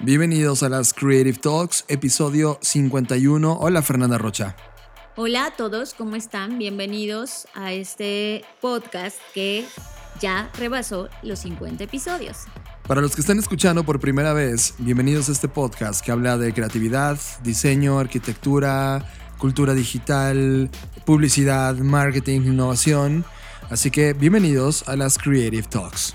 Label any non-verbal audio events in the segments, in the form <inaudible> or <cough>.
Bienvenidos a las Creative Talks, episodio 51. Hola Fernanda Rocha. Hola a todos, ¿cómo están? Bienvenidos a este podcast que ya rebasó los 50 episodios. Para los que están escuchando por primera vez, bienvenidos a este podcast que habla de creatividad, diseño, arquitectura, cultura digital, publicidad, marketing, innovación. Así que bienvenidos a las Creative Talks.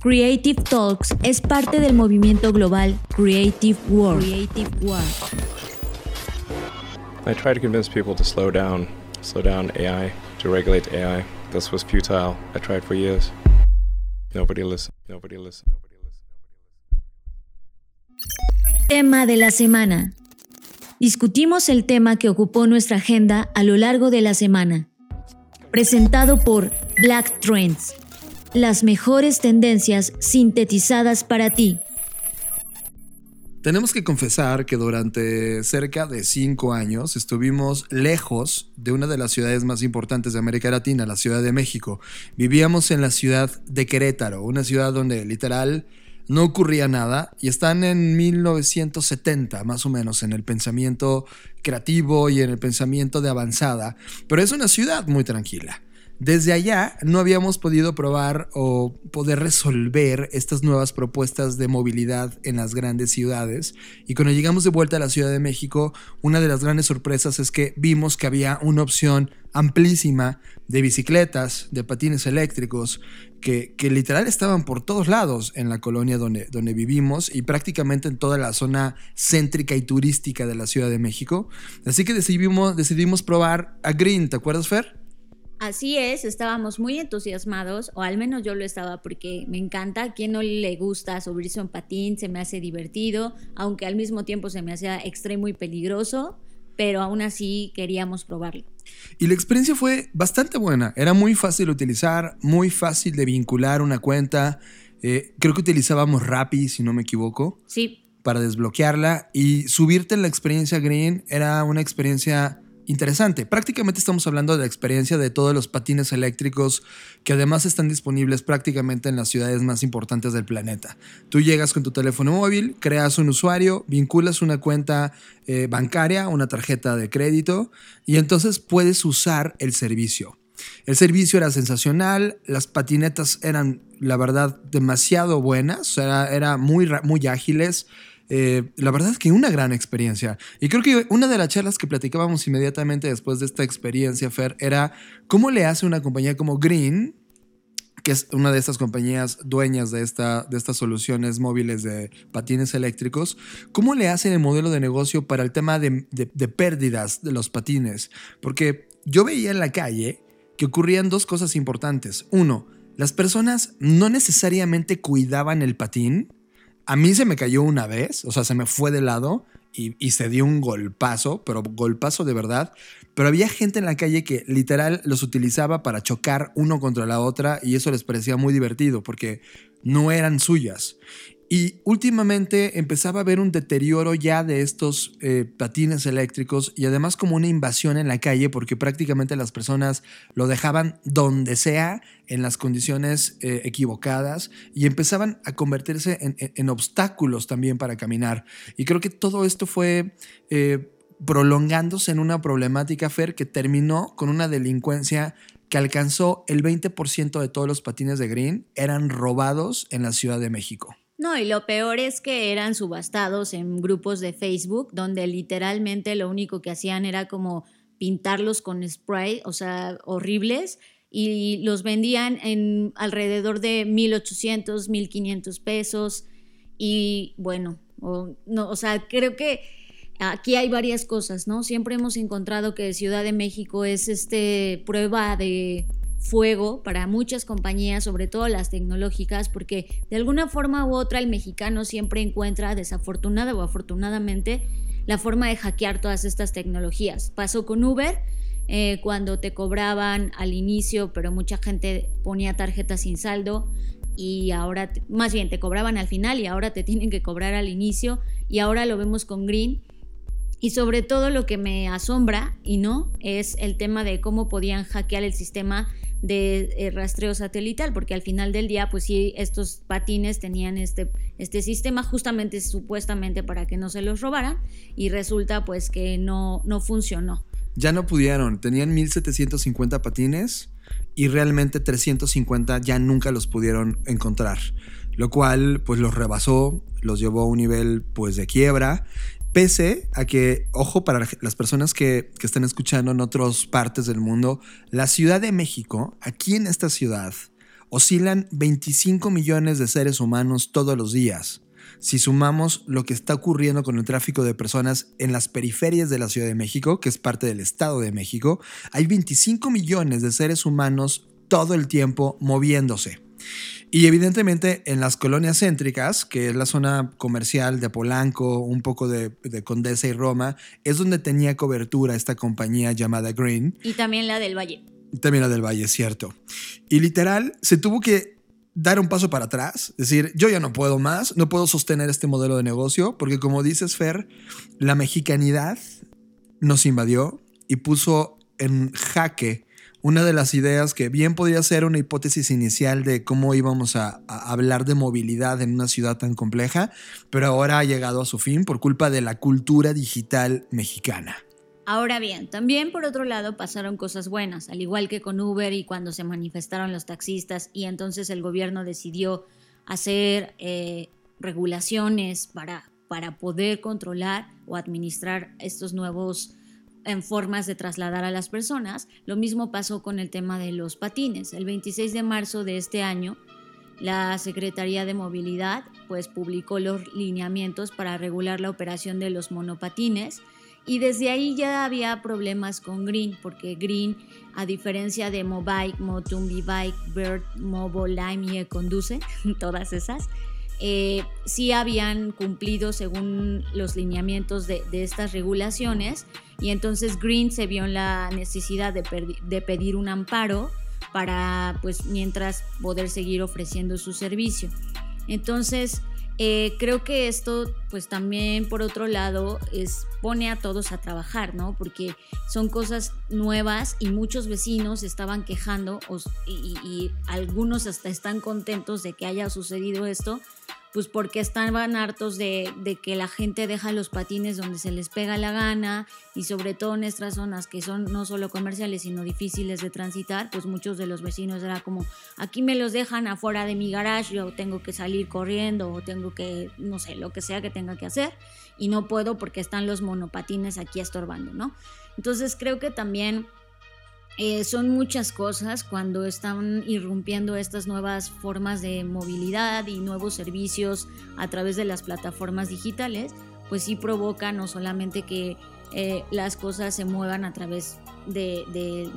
Creative Talks es parte del movimiento global Creative World. Creative World. I tried to convince people to slow down, slow down AI, to regulate AI. This was futile. I tried for years. Nobody listened. Nobody listened. Nobody listened. Tema de la semana. Discutimos el tema que ocupó nuestra agenda a lo largo de la semana. Presentado por Black Trends. Las mejores tendencias sintetizadas para ti. Tenemos que confesar que durante cerca de cinco años estuvimos lejos de una de las ciudades más importantes de América Latina, la Ciudad de México. Vivíamos en la ciudad de Querétaro, una ciudad donde literal no ocurría nada y están en 1970 más o menos en el pensamiento creativo y en el pensamiento de avanzada, pero es una ciudad muy tranquila. Desde allá no habíamos podido probar o poder resolver estas nuevas propuestas de movilidad en las grandes ciudades. Y cuando llegamos de vuelta a la Ciudad de México, una de las grandes sorpresas es que vimos que había una opción amplísima de bicicletas, de patines eléctricos, que, que literal estaban por todos lados en la colonia donde, donde vivimos y prácticamente en toda la zona céntrica y turística de la Ciudad de México. Así que decidimos, decidimos probar a Green, ¿te acuerdas, Fer? Así es, estábamos muy entusiasmados, o al menos yo lo estaba porque me encanta. A quien no le gusta subirse un patín, se me hace divertido, aunque al mismo tiempo se me hacía extremo y peligroso, pero aún así queríamos probarlo. Y la experiencia fue bastante buena. Era muy fácil de utilizar, muy fácil de vincular una cuenta. Eh, creo que utilizábamos Rappi, si no me equivoco. Sí. Para desbloquearla. Y subirte en la experiencia Green era una experiencia interesante. Prácticamente estamos hablando de la experiencia de todos los patines eléctricos que además están disponibles prácticamente en las ciudades más importantes del planeta. Tú llegas con tu teléfono móvil, creas un usuario, vinculas una cuenta eh, bancaria, una tarjeta de crédito y entonces puedes usar el servicio. El servicio era sensacional, las patinetas eran, la verdad, demasiado buenas, era, era muy, muy ágiles. Eh, la verdad es que una gran experiencia. Y creo que una de las charlas que platicábamos inmediatamente después de esta experiencia, Fer, era cómo le hace una compañía como Green, que es una de estas compañías dueñas de, esta, de estas soluciones móviles de patines eléctricos, ¿cómo le hacen el modelo de negocio para el tema de, pérdidas de los patines? Porque yo veía en la calle que ocurrían dos cosas importantes. Uno, las personas no necesariamente cuidaban el patín, a mí se me cayó una vez, o sea, se me fue de lado y, se dio un golpazo, pero golpazo de verdad. Pero había gente en la calle que literal los utilizaba para chocar uno contra la otra y eso les parecía muy divertido porque no eran suyas. Y últimamente empezaba a haber un deterioro ya de estos eh, patines eléctricos y además como una invasión en la calle porque prácticamente las personas lo dejaban donde sea en las condiciones eh, equivocadas y empezaban a convertirse en, obstáculos también para caminar. Y creo que todo esto fue... Eh, prolongándose en una problemática, Fer, que terminó con una delincuencia que alcanzó el 20% de todos los patines de Green eran robados en la Ciudad de México. No, y lo peor es que eran subastados en grupos de Facebook donde literalmente lo único que hacían era como pintarlos con spray, o sea, horribles, y los vendían en alrededor de 1.800, 1.500 pesos. Y bueno, o, no, o sea, creo que aquí hay varias cosas, ¿no? Siempre hemos encontrado que Ciudad de México es este prueba de fuego para muchas compañías, sobre todo las tecnológicas, porque de alguna forma u otra el mexicano siempre encuentra, desafortunada o afortunadamente, la forma de hackear todas estas tecnologías. Pasó con Uber, eh, cuando te cobraban al inicio, pero mucha gente ponía tarjetas sin saldo y ahora, más bien, te cobraban al final y ahora te tienen que cobrar al inicio y ahora lo vemos con Green. Y sobre todo lo que me asombra y no es el tema de cómo podían hackear el sistema de eh, rastreo satelital, porque al final del día, pues sí, estos patines tenían este, este sistema justamente, supuestamente, para que no se los robaran, y resulta pues que no, no funcionó. Ya no pudieron, tenían 1750 patines y realmente 350 ya nunca los pudieron encontrar, lo cual pues los rebasó, los llevó a un nivel pues de quiebra Pese a que, ojo, para las personas que, que están escuchando en otras partes del mundo, la Ciudad de México, aquí en esta ciudad, oscilan 25 millones de seres humanos todos los días. Si sumamos lo que está ocurriendo con el tráfico de personas en las periferias de la Ciudad de México, que es parte del Estado de México, hay 25 millones de seres humanos todo el tiempo moviéndose. Y evidentemente en las colonias céntricas, que es la zona comercial de Polanco, un poco de, Condesa y Roma, es donde tenía cobertura esta compañía llamada Green. Y también la del Valle. También la del Valle, cierto. Y literal, se tuvo que dar un paso para atrás, decir, yo ya no puedo más, no puedo sostener este modelo de negocio, porque como dices, Fer, la mexicanidad nos invadió y puso en jaque una de las ideas que bien podía ser una hipótesis inicial de cómo íbamos a, hablar de movilidad en una ciudad tan compleja, pero ahora ha llegado a su fin por culpa de la cultura digital mexicana. Ahora bien, también por otro lado pasaron cosas buenas, al igual que con Uber y cuando se manifestaron los taxistas y entonces el gobierno decidió hacer eh, regulaciones para, para poder controlar o administrar estos nuevos en formas de trasladar a las personas. Lo mismo pasó con el tema de los patines. El 26 de marzo de este año, la Secretaría de Movilidad pues publicó los lineamientos para regular la operación de los monopatines y desde ahí ya había problemas con Green, porque Green, a diferencia de Mobike, Motumbi Bike, Bird, Mobile Lime y Conduce, <laughs> todas esas, eh, sí habían cumplido según los lineamientos de, estas regulaciones y entonces Green se vio en la necesidad de, de, pedir un amparo para, pues, mientras poder seguir ofreciendo su servicio. Entonces, eh, creo que esto, pues también por otro lado, es, pone a todos a trabajar, ¿no? Porque son cosas nuevas y muchos vecinos estaban quejando y algunos hasta están contentos de que haya sucedido esto, pues porque estaban hartos de, que la gente deja los patines donde se les pega la gana y sobre todo en estas zonas que son no solo comerciales sino difíciles de transitar, pues muchos de los vecinos era como, aquí me los dejan afuera de mi garage, yo tengo que salir corriendo o tengo que, no sé, lo que sea que tenga que hacer y no puedo porque están los monopatines aquí estorbando, ¿no? Entonces creo que también eh, son muchas cosas cuando están irrumpiendo estas nuevas formas de movilidad y nuevos servicios a través de las plataformas digitales, pues sí provoca no solamente que eh, las cosas se muevan a través de,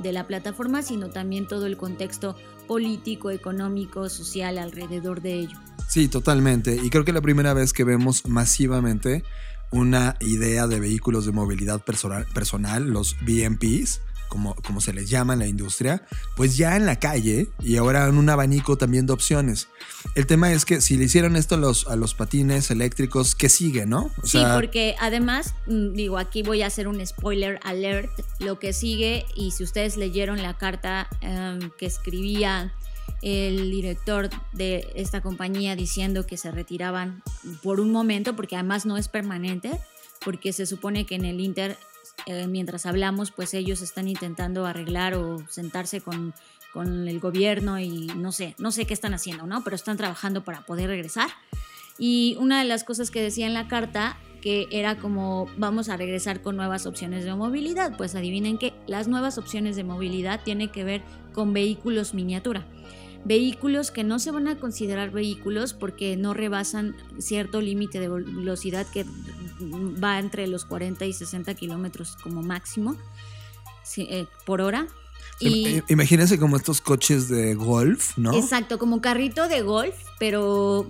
de, la plataforma, sino también todo el contexto político, económico, social alrededor de ello. Sí, totalmente. Y creo que la primera vez que vemos masivamente una idea de vehículos de movilidad personal, personal los BMPs, como, se les llama en la industria, pues ya en la calle y ahora en un abanico también de opciones. El tema es que si le hicieron esto a los, a los patines eléctricos, ¿qué sigue, no? sí, porque además, mm, digo, aquí voy a hacer un spoiler alert, lo que sigue, y si ustedes leyeron la carta em, que escribía el director de esta compañía diciendo que se retiraban por un momento, porque además no es permanente, porque se supone que en el Inter eh, mientras hablamos, pues ellos están intentando arreglar o sentarse con, con, el gobierno y no sé, no sé qué están haciendo, ¿no? Pero están trabajando para poder regresar. Y una de las cosas que decía en la carta que era como vamos a regresar con nuevas opciones de movilidad. Pues adivinen que las nuevas opciones de movilidad tienen que ver con vehículos miniatura. Vehículos que no se van a considerar vehículos porque no rebasan cierto límite de velocidad que va entre los 40 y 60 kilómetros como máximo eh, por hora. Y, Imagínense como estos coches de golf, ¿no? Exacto, como carrito de golf, pero,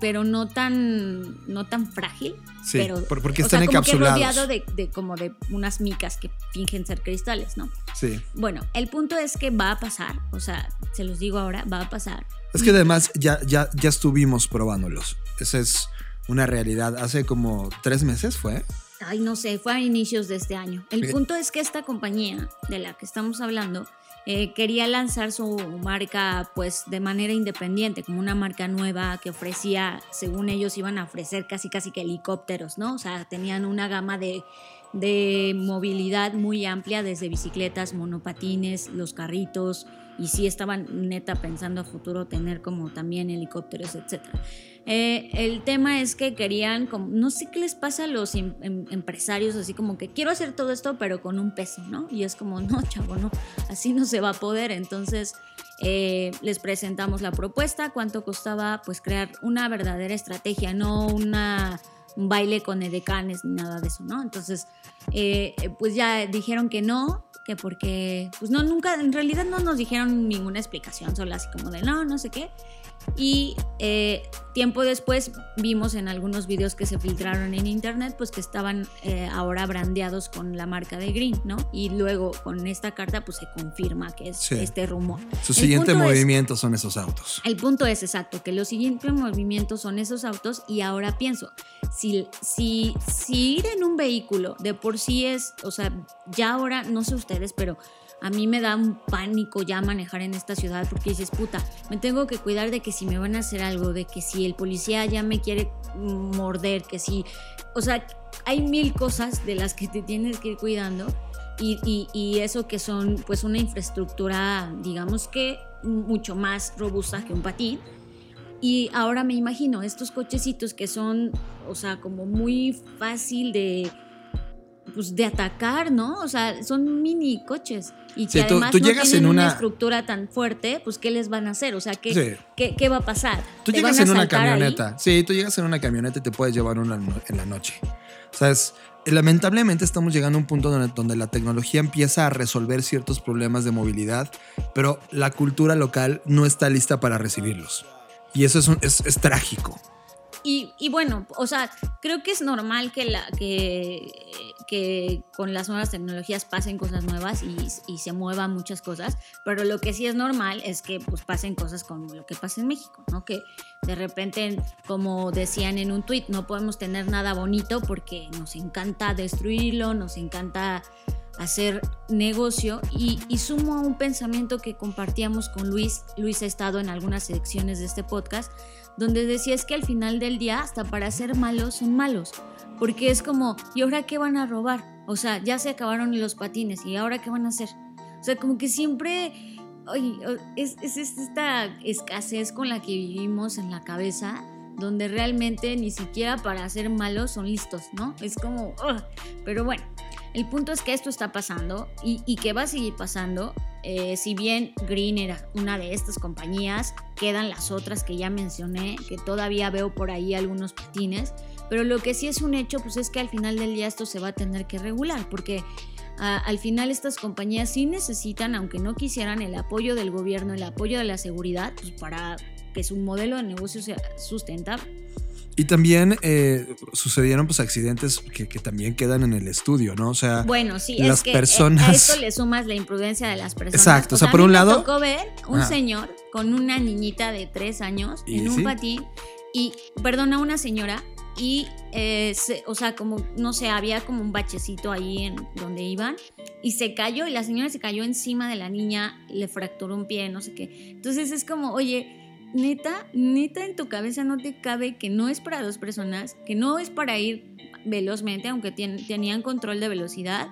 pero no tan no tan frágil. Sí, pero, porque están encapsulados. rodeado de, de, como de unas micas que fingen ser cristales, ¿no? Sí. Bueno, el punto es que va a pasar, o sea, se los digo ahora, va a pasar. Es que además ya, ya, ya estuvimos probándolos. Esa es una realidad. Hace como tres meses fue ay, no sé, fue a inicios de este año. El punto es que esta compañía de la que estamos hablando eh, quería lanzar su marca pues de manera independiente, como una marca nueva que ofrecía, según ellos iban a ofrecer casi casi que helicópteros, ¿no? O sea, tenían una gama de, de movilidad muy amplia, desde bicicletas, monopatines, los carritos, y sí estaban neta pensando a futuro tener como también helicópteros, etc. Eh, el tema es que querían, como, no sé qué les pasa a los em, em, empresarios, así como que quiero hacer todo esto, pero con un peso, ¿no? Y es como, no, chavo, no, así no se va a poder. Entonces eh, les presentamos la propuesta, cuánto costaba pues crear una verdadera estrategia, no una un baile con edecanes ni nada de eso, ¿no? Entonces, eh, pues ya dijeron que no, que porque, pues no, nunca, en realidad no nos dijeron ninguna explicación, solo así como de no, no sé qué. Y eh, tiempo después vimos en algunos videos que se filtraron en internet, pues que estaban eh, ahora brandeados con la marca de Green, ¿no? Y luego con esta carta, pues se confirma que es este rumor. Su siguiente movimiento son esos autos. El punto es exacto, que los siguientes movimientos son esos autos y ahora pienso, si, si, si ir en un vehículo de por sí es, o sea, ya ahora, no sé ustedes, pero a mí me da un pánico ya manejar en esta ciudad porque dices, puta, me tengo que cuidar de que si me van a hacer algo, de que si el policía ya me quiere morder, que si, o sea, hay mil cosas de las que te tienes que ir cuidando y, y, eso que son pues una infraestructura, digamos que mucho más robusta que un patín. Y ahora me imagino estos cochecitos que son, o sea, como muy fácil de, pues, de atacar, ¿no? O sea, son mini coches. Y que además no tienen una... estructura tan fuerte, pues ¿qué les van a hacer? O sea, ¿qué, ¿qué, va a pasar? Tú llegas en una camioneta. Sí, tú llegas en una camioneta y te puedes llevar una en la noche. O sea, es, lamentablemente estamos llegando a un punto donde, donde, la tecnología empieza a resolver ciertos problemas de movilidad, pero la cultura local no está lista para recibirlos. Y eso es, es, es trágico. Y, bueno, o sea, creo que es normal que, la, que, que con las nuevas tecnologías pasen cosas nuevas y, se muevan muchas cosas, pero lo que sí es normal es que pues, pasen cosas como lo que pasa en México, ¿no? Que de repente, como decían en un tuit, no podemos tener nada bonito porque nos encanta destruirlo, nos encanta hacer negocio y, y, sumo a un pensamiento que compartíamos con Luis, Luis ha estado en algunas secciones de este podcast, donde decía es que al final del día, hasta para ser malos, son malos. Porque es como, ¿y ahora qué van a robar? O sea, ya se acabaron los patines, ¿y ahora qué van a hacer? O sea, como que siempre es, es, esta escasez con la que vivimos en la cabeza, donde realmente ni siquiera para ser malos son listos, ¿no? Es como, pero bueno, el punto es que esto está pasando y, que va a seguir pasando eh, si bien Green era una de estas compañías, quedan las otras que ya mencioné, que todavía veo por ahí algunos patines, pero lo que sí es un hecho, pues es que al final del día esto se va a tener que regular, porque al final estas compañías sí necesitan, aunque no quisieran, el apoyo del gobierno, el apoyo de la seguridad, pues para que su modelo de negocio sea sustentable. Y también eh, sucedieron pues accidentes que, también quedan en el estudio, ¿no? O sea, bueno, sí, las es que personas... a esto le sumas la imprudencia de las personas. Exacto, o sea, por un lado... Me tocó ver un señor con una niñita de tres años en un patín y, perdona, una señora y, eh, o sea, como, no sé, había como un bachecito ahí en donde iban y se cayó y la señora se cayó encima de la niña, le fracturó un pie, no sé qué. Entonces es como, oye neta, neta en tu cabeza no te cabe que no es para dos personas, que no es para ir velozmente, aunque tenían control de velocidad,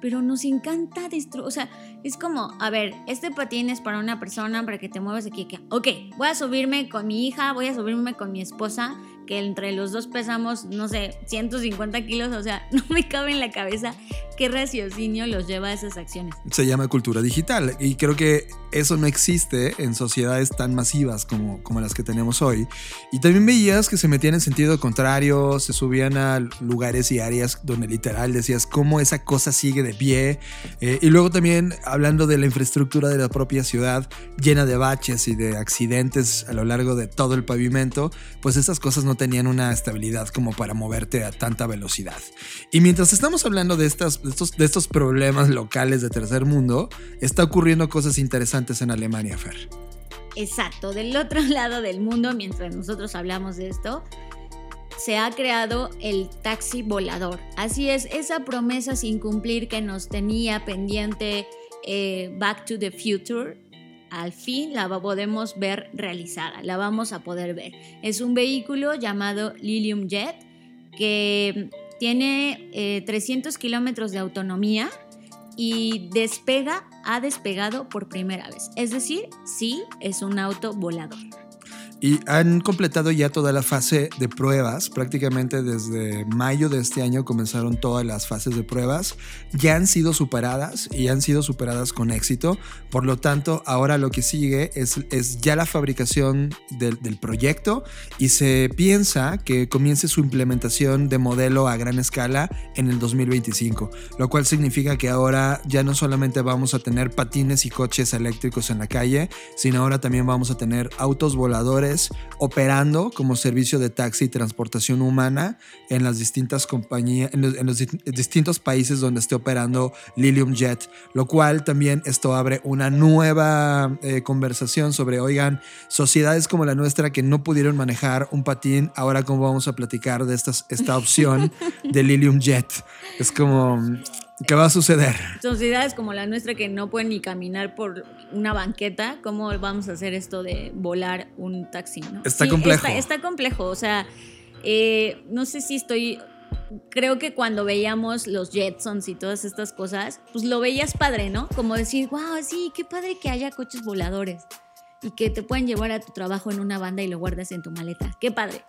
pero nos encanta destruir, o sea, es como, a ver, este patín es para una persona, para que te muevas aquí, que, ok, voy a subirme con mi hija, voy a subirme con mi esposa, que entre los dos pesamos, no sé, 150 kilos, o sea, <laughs> no me cabe en la cabeza qué raciocinio los lleva a esas acciones. Se llama cultura digital y creo que eso no existe en sociedades tan masivas como, como las que tenemos hoy. Y también veías que se metían en sentido contrario, se subían a lugares y áreas donde literal decías cómo esa cosa sigue de pie. Eh, y luego también hablando de la infraestructura de la propia ciudad llena de baches y de accidentes a lo largo de todo el pavimento, pues estas cosas no tenían una estabilidad como para moverte a tanta velocidad. Y mientras estamos hablando de estas de estos, de estos problemas locales de tercer mundo, está ocurriendo cosas interesantes en Alemania, Fer. Exacto, del otro <laughs> lado del mundo, mientras nosotros hablamos de esto, se ha creado el taxi volador. Así es, esa promesa sin cumplir que nos tenía pendiente eh, Back to the Future, al fin la podemos ver realizada, la vamos a poder ver. Es un vehículo llamado Lilium Jet que tiene 300 eh, kilómetros de autonomía y despega, ha despegado por primera vez. Es decir, sí, es un auto volador y han completado ya toda la fase de pruebas. Prácticamente desde mayo de este año comenzaron todas las fases de pruebas. Ya han sido superadas y han sido superadas con éxito. Por lo tanto, ahora lo que sigue es, es ya la fabricación del, del proyecto y se piensa que comience su implementación de modelo a gran escala en el 2025. Lo cual significa que ahora ya no solamente vamos a tener patines y coches eléctricos en la calle, sino ahora también vamos a tener autos voladores operando como servicio de taxi y transportación humana en las distintas compañías, en los, distintos países donde esté operando Lilium Jet, lo cual también esto abre una nueva eh, conversación sobre, oigan, sociedades como la nuestra que no pudieron manejar un patín, ahora cómo vamos a platicar de esta opción <laughs> de Lilium Jet. Es como ¿Qué va a suceder? Sociedades como la nuestra que no pueden ni caminar por una banqueta, ¿cómo vamos a hacer esto de volar un taxi? ¿no? Está complejo. Está, complejo, o sea, eh, no sé si estoy... Creo que cuando veíamos los Jetsons y todas estas cosas, pues lo veías padre, ¿no? Como decir, wow, sí, qué padre que haya coches voladores y que te pueden llevar a tu trabajo en una banda y lo guardas en tu maleta. Qué padre.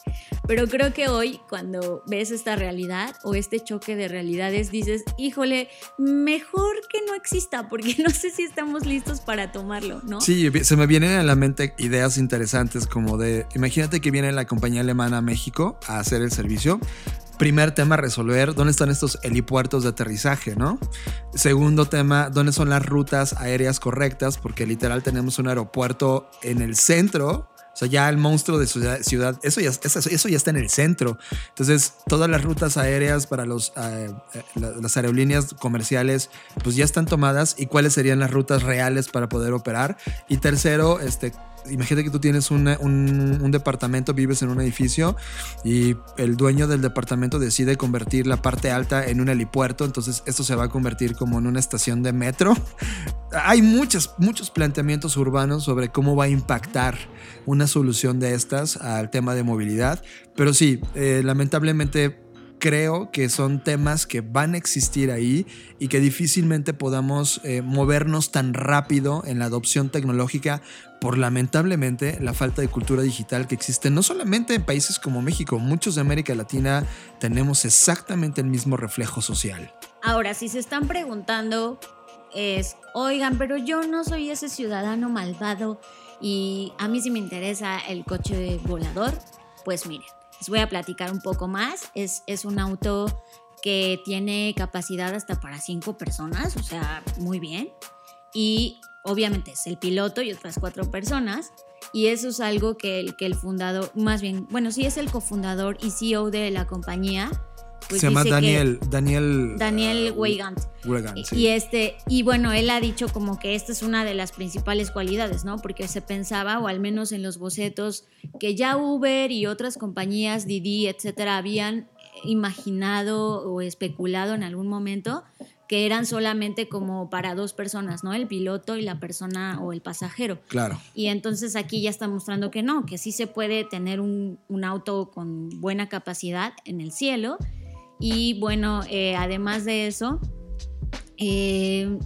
Pero creo que hoy cuando ves esta realidad o este choque de realidades dices, híjole, mejor que no exista porque <laughs> no sé si estamos listos para tomarlo, ¿no? Sí, se me vienen a la mente ideas interesantes como de, imagínate que viene la compañía alemana a México a hacer el servicio primer tema resolver, ¿dónde están estos helipuertos de aterrizaje, no? Segundo tema, ¿dónde son las rutas aéreas correctas? Porque literal tenemos un aeropuerto en el centro. O sea, ya el monstruo de ciudad, ciudad eso, ya, eso, ya está en el centro. Entonces, todas las rutas aéreas para los, eh, eh, las aerolíneas comerciales, pues ya están tomadas. ¿Y cuáles serían las rutas reales para poder operar? Y tercero, este, imagínate que tú tienes un, un, departamento, vives en un edificio y el dueño del departamento decide convertir la parte alta en un helipuerto, entonces esto se va a convertir como en una estación de metro. <laughs> Hay muchos, muchos planteamientos urbanos sobre cómo va a impactar una solución de estas al tema de movilidad, pero sí, eh, lamentablemente creo que son temas que van a existir ahí y que difícilmente podamos eh, movernos tan rápido en la adopción tecnológica por lamentablemente la falta de cultura digital que existe no solamente en países como México, muchos de América Latina tenemos exactamente el mismo reflejo social. Ahora, si se están preguntando es, oigan, pero yo no soy ese ciudadano malvado y a mí sí me interesa el coche volador, pues miren, les voy a platicar un poco más. Es, es un auto que tiene capacidad hasta para cinco personas, o sea, muy bien. Y obviamente es el piloto y otras cuatro personas. Y eso es algo que el, que el fundador, más bien, bueno, sí es el cofundador y CEO de la compañía, pues se llama Daniel, Daniel. Daniel uh, Weigand. Y este, y bueno, él ha dicho como que esta es una de las principales cualidades, ¿no? Porque se pensaba, o al menos en los bocetos, que ya Uber y otras compañías, Didi, etcétera, habían imaginado o especulado en algún momento que eran solamente como para dos personas, ¿no? El piloto y la persona o el pasajero. Claro. Y entonces aquí ya está mostrando que no, que sí se puede tener un, un auto con buena capacidad en el cielo y bueno, eh, además de eso, eh,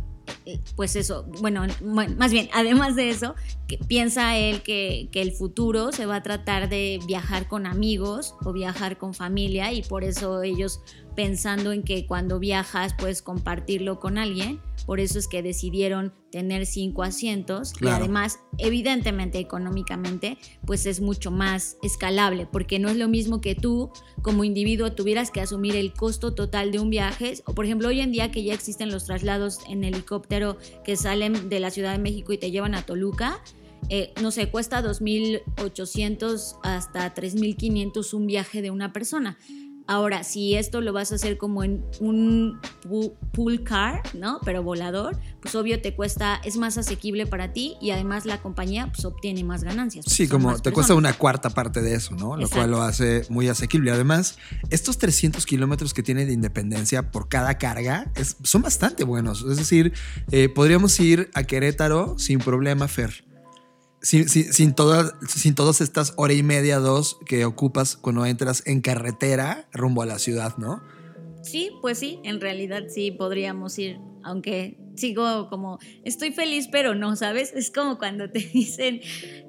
pues eso, bueno, más bien, además de eso, que piensa él que, que, el futuro se va a tratar de viajar con amigos o viajar con familia y por eso ellos pensando en que cuando viajas puedes compartirlo con alguien, por eso es que decidieron tener cinco asientos y además, evidentemente, económicamente, pues es mucho más escalable, porque no es lo mismo que tú como individuo tuvieras que asumir el costo total de un viaje, o por ejemplo, hoy en día que ya existen los traslados en helicóptero que salen de la Ciudad de México y te llevan a Toluca, eh, no sé, cuesta 2.800 hasta 3.500 un viaje de una persona. Ahora, si esto lo vas a hacer como en un pool car, ¿no? Pero volador, pues obvio te cuesta, es más asequible para ti y además la compañía pues obtiene más ganancias. Sí, como te cuesta una cuarta parte de eso, ¿no? Lo cual lo hace muy asequible. Además, estos 300 kilómetros que tiene de independencia por cada carga son bastante buenos. Es decir, eh, podríamos ir a Querétaro sin problema, Fer sin, sin, todas, sin todas estas hora y media, dos que ocupas cuando entras en carretera rumbo a la ciudad, ¿no? Sí, pues sí, en realidad sí podríamos ir, aunque sigo como, estoy feliz, pero no, ¿sabes? Es como cuando te <laughs> dicen,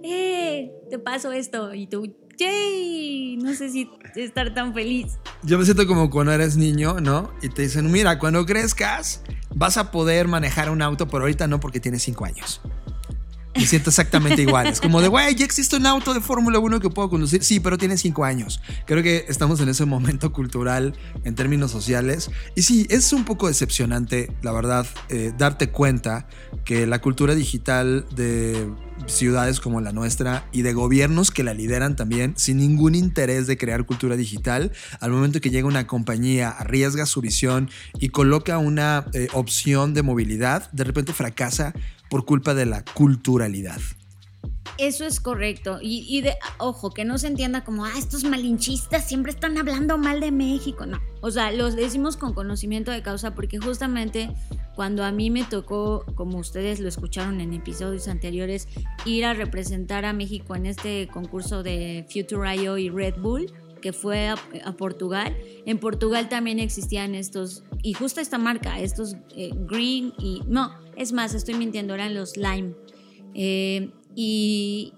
eh, te paso esto y tú, yay, no sé si estar tan feliz. Yo me siento como cuando eres niño, ¿no? Y te dicen, mira, cuando crezcas vas a poder manejar un auto, pero ahorita no porque tienes cinco años. Me siento exactamente igual. Es como de, güey, ya existe un auto de Fórmula 1 que puedo conducir. Sí, pero tiene cinco años. Creo que estamos en ese momento cultural en términos sociales. Y sí, es un poco decepcionante, la verdad, eh, darte cuenta que la cultura digital de ciudades como la nuestra y de gobiernos que la lideran también sin ningún interés de crear cultura digital, al momento que llega una compañía, arriesga su visión y coloca una eh, opción de movilidad, de repente fracasa por culpa de la culturalidad. Eso es correcto. Y, de, ojo, que no se entienda como, ah, estos malinchistas siempre están hablando mal de México. No. O sea, los decimos con conocimiento de causa porque justamente cuando a mí me tocó, como ustedes lo escucharon en episodios anteriores, ir a representar a México en este concurso de Future.io y Red Bull, que fue a, Portugal. En Portugal también existían estos, y justo esta marca, estos eh, Green y, no, es más, estoy mintiendo, eran los Lime. Eh, y,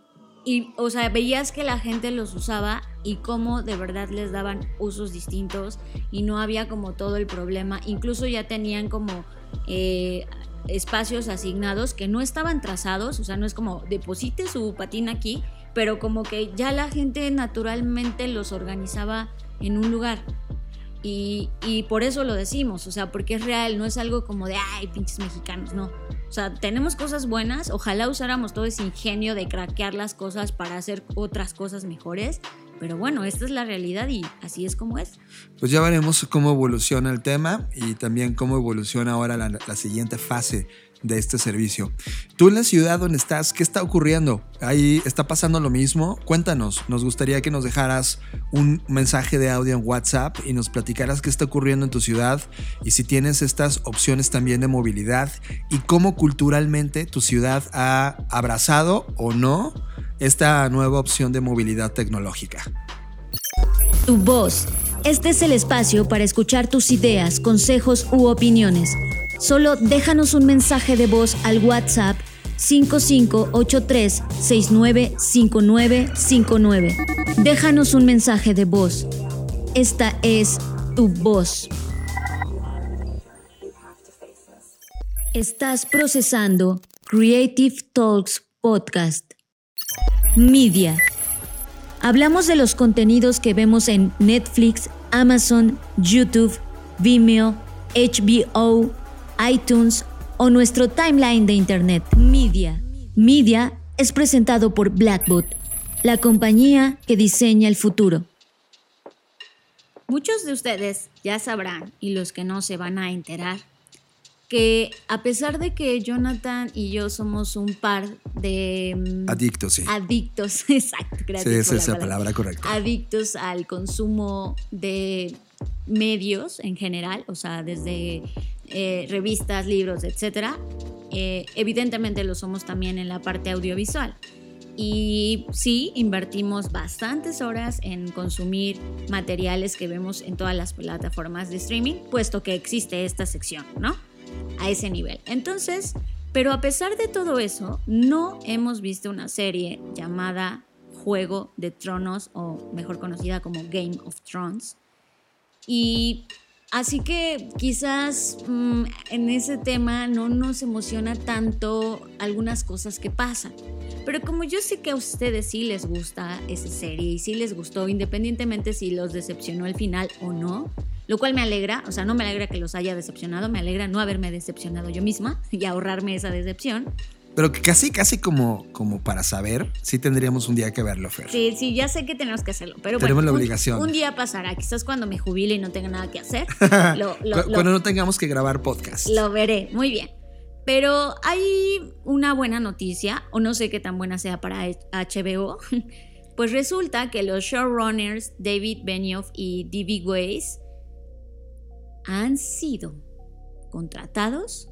y, o sea, veías que la gente los usaba y cómo de verdad les daban usos distintos y no había como todo el problema. Incluso ya tenían como eh, espacios asignados que no estaban trazados, o sea, no es como deposite su patín aquí, pero como que ya la gente naturalmente los organizaba en un lugar. Y, y, por eso lo decimos, o sea, porque es real, no es algo como de, ay, pinches mexicanos, no. O sea, tenemos cosas buenas, ojalá usáramos todo ese ingenio de craquear las cosas para hacer otras cosas mejores, pero bueno, esta es la realidad y así es como es. Pues ya veremos cómo evoluciona el tema y también cómo evoluciona ahora la, la siguiente fase de este servicio. Tú en la ciudad donde estás, ¿qué está ocurriendo? Ahí está pasando lo mismo. Cuéntanos, nos gustaría que nos dejaras un mensaje de audio en WhatsApp y nos platicaras qué está ocurriendo en tu ciudad y si tienes estas opciones también de movilidad y cómo culturalmente tu ciudad ha abrazado o no esta nueva opción de movilidad tecnológica. Tu voz. Este es el espacio para escuchar tus ideas, consejos u opiniones Solo déjanos un mensaje de voz al WhatsApp 5583-695959. Déjanos un mensaje de voz. Esta es tu voz. Estás procesando Creative Talks Podcast. Media. Hablamos de los contenidos que vemos en Netflix, Amazon, YouTube, Vimeo, HBO, iTunes o nuestro timeline de Internet. Media. Media es presentado por Blackbot, la compañía que diseña el futuro. Muchos de ustedes ya sabrán, y los que no se van a enterar, que a pesar de que Jonathan y yo somos un par de... Mm, adictos, sí. Adictos, <laughs> exacto, gracias. Sí, esa es la palabra correcta. Adictos al consumo de medios en general, o sea, desde eh, revistas, libros, etc. Eh, evidentemente lo somos también en la parte audiovisual. Y sí, invertimos bastantes horas en consumir materiales que vemos en todas las plataformas de streaming, puesto que existe esta sección, ¿no? a ese nivel. Entonces, pero a pesar de todo eso, no hemos visto una serie llamada Juego de Tronos o mejor conocida como Game of Thrones. Y así que quizás mm, en ese tema no nos emociona tanto algunas cosas que pasan. Pero como yo sé que a ustedes sí les gusta esa serie y sí les gustó, independientemente si los decepcionó el final o no, lo cual me alegra, o sea, no me alegra que los haya decepcionado, me alegra no haberme decepcionado yo misma <laughs> y ahorrarme esa decepción. Pero casi, casi como, como para saber, sí tendríamos un día que verlo, Fer. Sí, sí, ya sé que tenemos que hacerlo, pero tenemos la obligación. Un, día pasará, quizás cuando me jubile y no tenga nada que hacer. <laughs> cuando no tengamos que grabar podcast. Lo veré, muy bien. Pero hay una buena noticia, o no sé qué tan buena sea para HBO. <laughs> Pues resulta que los showrunners David Benioff y D.B. Weiss han sido contratados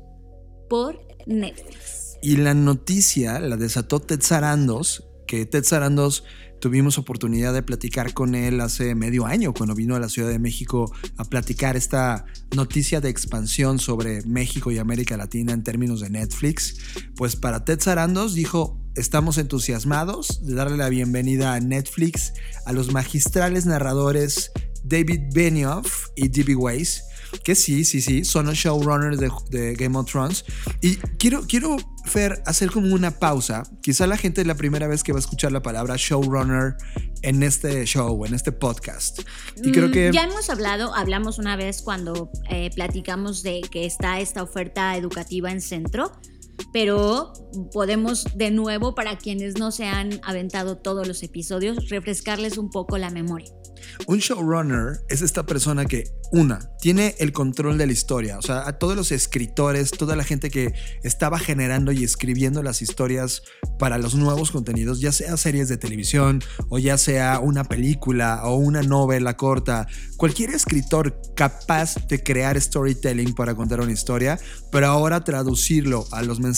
por Netflix. Y la noticia la desató Ted Sarandos, que Ted Sarandos tuvimos oportunidad de platicar con él hace medio año cuando vino a la Ciudad de México a platicar esta noticia de expansión sobre México y América Latina en términos de Netflix. Pues para Ted Sarandos dijo, estamos entusiasmados de darle la bienvenida a Netflix a los magistrales narradores David Benioff y D.B. Weiss que sí, sí, sí, son los showrunners de, Game of Thrones. Y quiero, quiero, Fer, hacer como una pausa. Quizá la gente es la primera vez que va a escuchar la palabra showrunner en este show, en este podcast. Y creo mm, que... Ya hemos hablado, hablamos una vez cuando eh, platicamos de que está esta oferta educativa en centro pero podemos de nuevo, para quienes no se han aventado todos los episodios, refrescarles un poco la memoria. Un showrunner es esta persona que, una, tiene el control de la historia. O sea, a todos los escritores, toda la gente que estaba generando y escribiendo las historias para los nuevos contenidos, ya sea series de televisión o ya sea una película o una novela corta, cualquier escritor capaz de crear storytelling para contar una historia, pero ahora traducirlo a los mensajes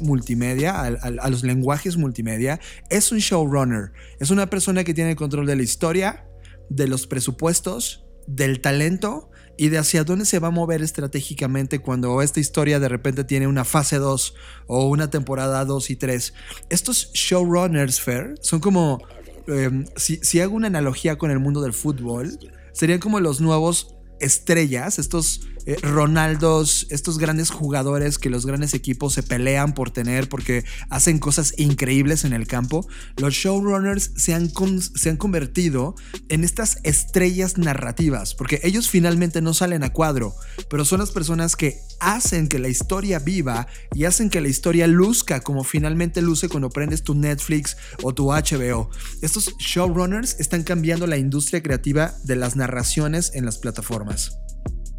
multimedia, a, los lenguajes multimedia, es un showrunner. Es una persona que tiene el control de la historia, de los presupuestos, del talento y de hacia dónde se va a mover estratégicamente cuando esta historia de repente tiene una fase 2 o una temporada 2 y 3. Estos showrunners, Fair, son como, em, si, si hago una analogía con el mundo del fútbol, serían como los nuevos estrellas, estos eh, Ronaldos, estos grandes jugadores que los grandes equipos se pelean por tener porque hacen cosas increíbles en el campo, los showrunners se han, se han convertido en estas estrellas narrativas, porque ellos finalmente no salen a cuadro, pero son las personas que hacen que la historia viva y hacen que la historia luzca como finalmente luce cuando prendes tu Netflix o tu HBO. Estos showrunners están cambiando la industria creativa de las narraciones en las plataformas.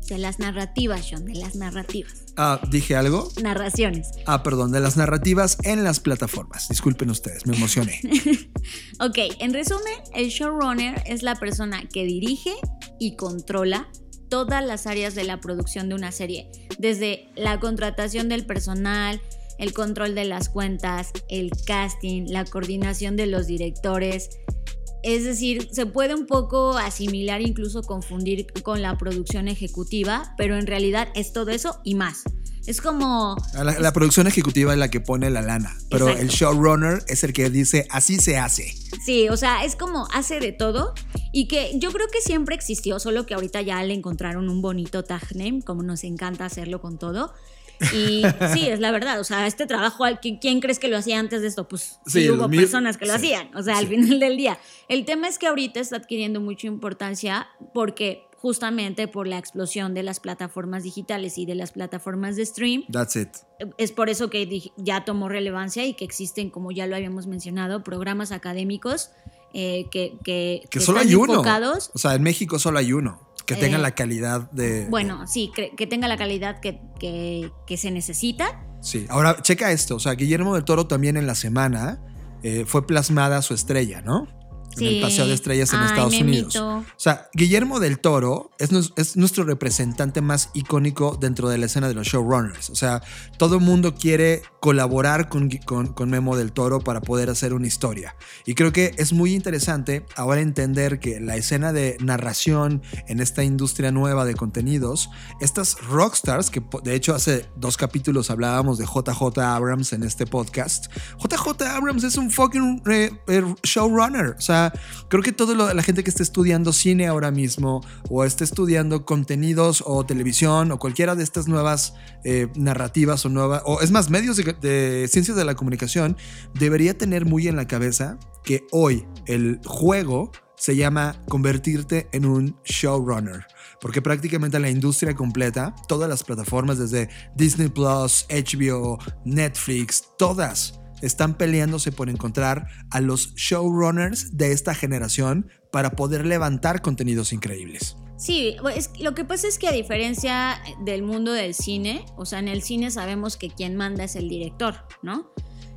De las narrativas, John, de las narrativas. Ah, ¿dije algo? Narraciones. Ah, perdón, de las narrativas en las plataformas. Disculpen ustedes, me emocioné. <laughs> ok, en resumen, el showrunner es la persona que dirige y controla todas las áreas de la producción de una serie, desde la contratación del personal, el control de las cuentas, el casting, la coordinación de los directores, es decir, se puede un poco asimilar, incluso confundir con la producción ejecutiva, pero en realidad es todo eso y más. Es como... La, producción ejecutiva es la que pone la lana, pero el showrunner es el que dice, así se hace. Sí, o sea, es como hace de todo y que yo creo que siempre existió, solo que ahorita ya le encontraron un bonito tag name, como nos encanta hacerlo con todo. Y <laughs> sí, es la verdad. O sea, este trabajo, ¿quién crees que lo hacía antes de esto? Pues sí, hubo personas que lo hacían. O sea, al final del día. El tema es que ahorita está adquiriendo mucha importancia porque justamente por la explosión de las plataformas digitales y de las plataformas de stream. That's it. Es por eso que ya tomó relevancia y que existen, como ya lo habíamos mencionado, programas académicos eh, que, que, que, solo hay uno. O sea, en México solo hay uno. Que tenga eh, la calidad de... Bueno, sí, que tenga la calidad que, que, se necesita. Sí, ahora checa esto, o sea, Guillermo del Toro también en la semana eh, fue plasmada su estrella, ¿no? En el Sí. Paseo de Estrellas en Ay, Estados Unidos. O sea, Guillermo del Toro es, nuestro representante más icónico dentro de la escena de los showrunners. O sea, todo el mundo quiere colaborar con, con, con Memo del Toro para poder hacer una historia. Y creo que es muy interesante ahora entender que la escena de narración en esta industria nueva de contenidos, estas rockstars, que de hecho hace dos capítulos hablábamos de JJ Abrams en este podcast, JJ Abrams es un fucking eh, eh, showrunner. O sea, creo que toda la gente que esté estudiando cine ahora mismo o esté estudiando contenidos o televisión o cualquiera de estas nuevas eh, narrativas o nuevas, o es más, medios de, de ciencias de la comunicación, debería tener muy en la cabeza que hoy el juego se llama convertirte en un showrunner. Porque prácticamente la industria completa, todas las plataformas desde Disney Plus, HBO, Netflix, todas están peleándose por encontrar a los showrunners de esta generación para poder levantar contenidos increíbles. Sí, lo que pasa es que a diferencia del mundo del cine, o sea, en el cine sabemos que quien manda es el director, ¿no?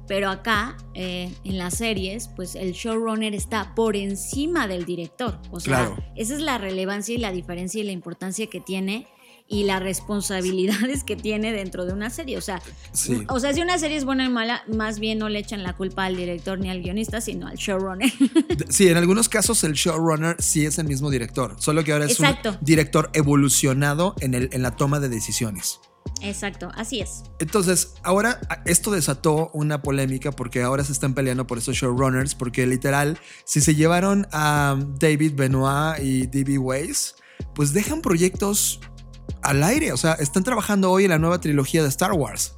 Pero acá, eh, en las series, pues el showrunner está por encima del director. O sea, Claro. esa es la relevancia y la diferencia y la importancia que tiene y las responsabilidades que tiene dentro de una serie. O sea, Sí. o sea, si una serie es buena o mala, más bien no le echan la culpa al director ni al guionista, sino al showrunner. <laughs> Sí, en algunos casos el showrunner sí es el mismo director, solo que ahora es Exacto. un director evolucionado en, el, en la toma de decisiones. Exacto, así es. Entonces, ahora a- esto desató una polémica porque ahora se están peleando por esos showrunners, porque literal, si se llevaron a David Benoit y D.B. Weiss, pues dejan proyectos al aire. O sea, están trabajando hoy en la nueva trilogía de Star Wars.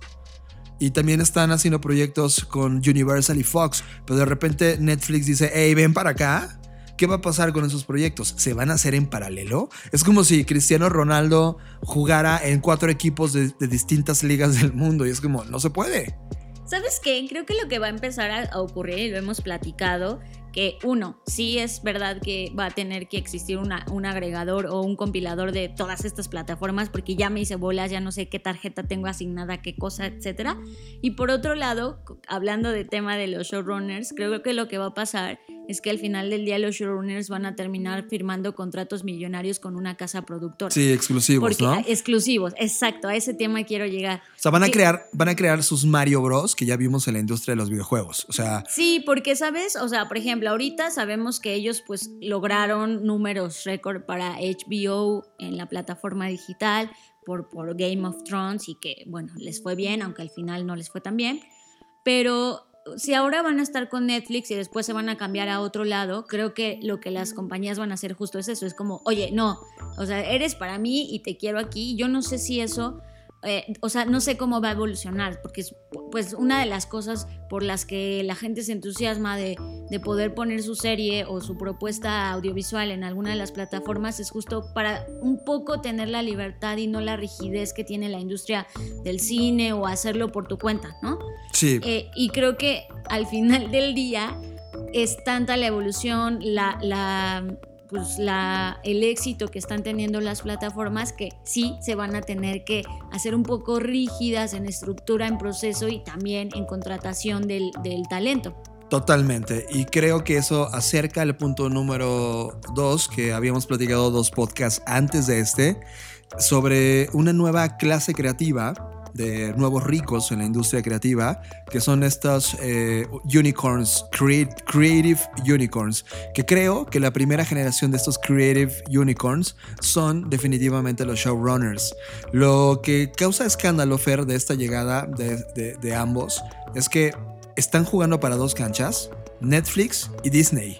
Y también están haciendo proyectos con Universal y Fox. Pero de repente Netflix dice, hey, ven para acá. ¿Qué va a pasar con esos proyectos? ¿Se van a hacer en paralelo? Es como si Cristiano Ronaldo jugara en cuatro equipos de, de distintas ligas del mundo. Y es como, no se puede. ¿Sabes qué? Creo que lo que va a empezar a, ocurrir, y lo hemos platicado, que uno, sí es verdad que va a tener que existir una- un agregador o un compilador de todas estas plataformas, porque ya me hice bolas, ya no sé qué tarjeta tengo asignada, qué cosa, etcétera. Y por otro lado, hablando de tema de los showrunners, creo que lo que va a pasar es que al final del día los showrunners van a terminar firmando contratos millonarios con una casa productora. Sí, exclusivos, Porque, ¿no? Exclusivos, exacto, a ese tema quiero llegar. O sea, van a Sí. crear, van a crear sus Mario Bros. que ya vimos en la industria de los videojuegos. O sea, Sí, porque sabes, o sea, por ejemplo, ahorita sabemos que ellos pues lograron números récord para HBO en la plataforma digital por, por Game of Thrones y que, bueno, les fue bien, aunque al final no les fue tan bien. Pero si ahora van a estar con Netflix y después se van a cambiar a otro lado, creo que lo que las compañías van a hacer justo es eso, es como, oye, no, o sea, eres para mí y te quiero aquí. Yo no sé si eso eh, o sea, no sé cómo va a evolucionar, porque es pues una de las cosas por las que la gente se entusiasma de, de poder poner su serie o su propuesta audiovisual en alguna de las plataformas es justo para un poco tener la libertad y no la rigidez que tiene la industria del cine o hacerlo por tu cuenta, ¿no? sí. Eh, y creo que al final del día es tanta la evolución, la, la, pues la, el éxito que están teniendo las plataformas que sí se van a tener que hacer un poco rígidas en estructura, en proceso y también en contratación del, del talento. Totalmente. Y creo que eso acerca al punto número dos, que habíamos platicado dos podcasts antes de este, sobre una nueva clase creativa de nuevos ricos en la industria creativa, que son estos eh, unicorns, creative unicorns, que creo que la primera generación de estos creative unicorns son definitivamente los showrunners. Lo que causa escándalo, Fer, de esta llegada de ambos, es que están jugando para dos canchas, Netflix y Disney.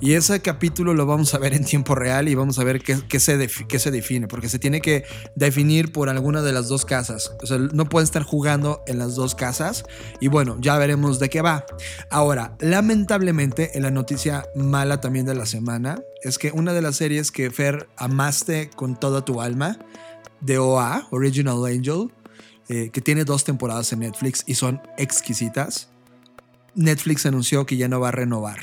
Y ese capítulo lo vamos a ver en tiempo real y vamos a ver qué, se, qué se define, porque se tiene que definir por alguna de las dos casas. O sea, no pueden estar jugando en las dos casas y bueno, ya veremos de qué va. Ahora, lamentablemente, en la noticia mala también de la semana, es que una de las series que Fer amaste con toda tu alma, de OA, Original Angel, eh, que tiene dos temporadas en Netflix y son exquisitas, Netflix anunció que ya no va a renovar.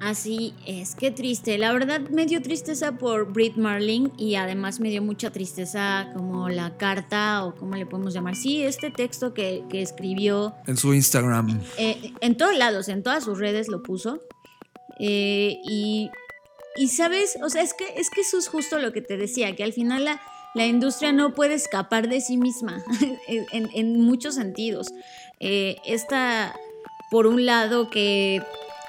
Así es, qué triste. La verdad me dio tristeza por Brit Marling y además me dio mucha tristeza como la carta o cómo le podemos llamar. Sí, este texto que, que escribió En su Instagram. eh, en todos lados, en todas sus redes lo puso. Eh, y, y, sabes, o sea, es que, es que eso es justo lo que te decía, que al final la, la industria no puede escapar de sí misma <laughs> en, en, muchos sentidos. Eh, esta, por un lado, que,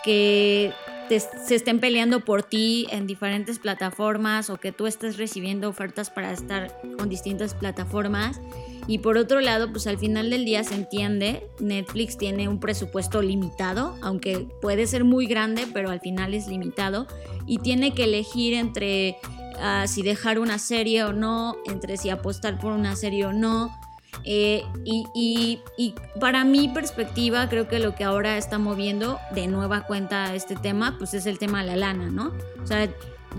que se estén peleando por ti en diferentes plataformas o que tú estés recibiendo ofertas para estar con distintas plataformas. Y por otro lado, pues al final del día se entiende, Netflix tiene un presupuesto limitado, aunque puede ser muy grande, pero al final es limitado, y tiene que elegir entre ah, si dejar una serie o no, entre si apostar por una serie o no. Eh, y, para mi perspectiva, creo que lo que ahora está moviendo de nueva cuenta este tema, pues es el tema de la lana, ¿no? O sea,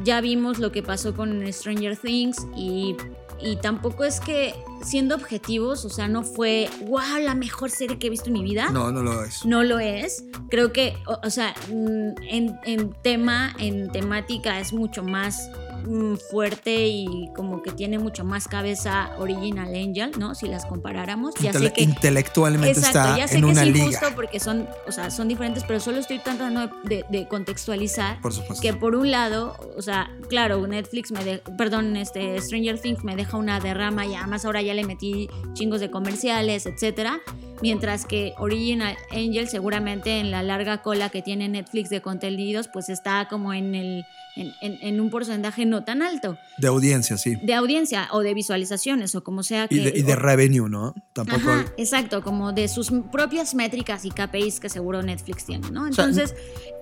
ya vimos lo que pasó con Stranger Things y, y tampoco es que, siendo objetivos, o sea, no fue, wow, la mejor serie que he visto en mi vida. No, no lo es. No lo es. Creo que, o, sea, mm, en, en tema, en temática es mucho más Mm, fuerte y como que tiene mucho más cabeza Original Angel, ¿no? Si las comparáramos. Ya sé que, intelectualmente está ya sé que es injusto porque son, o sea, son diferentes, pero solo estoy tratando de, contextualizar que por un lado, o sea, claro, Netflix me de, perdón, este Stranger Things me deja una derrama y además ahora ya le metí chingos de comerciales, etcétera mientras que Original Angel seguramente en la larga cola que tiene Netflix de contenidos pues está como en el en, un porcentaje no tan alto. De audiencia, sí. De audiencia o de visualizaciones o como sea que... Y de, revenue, ¿no? Tampoco... exacto, como de sus propias métricas y KPIs que seguro Netflix tiene, ¿no? Entonces,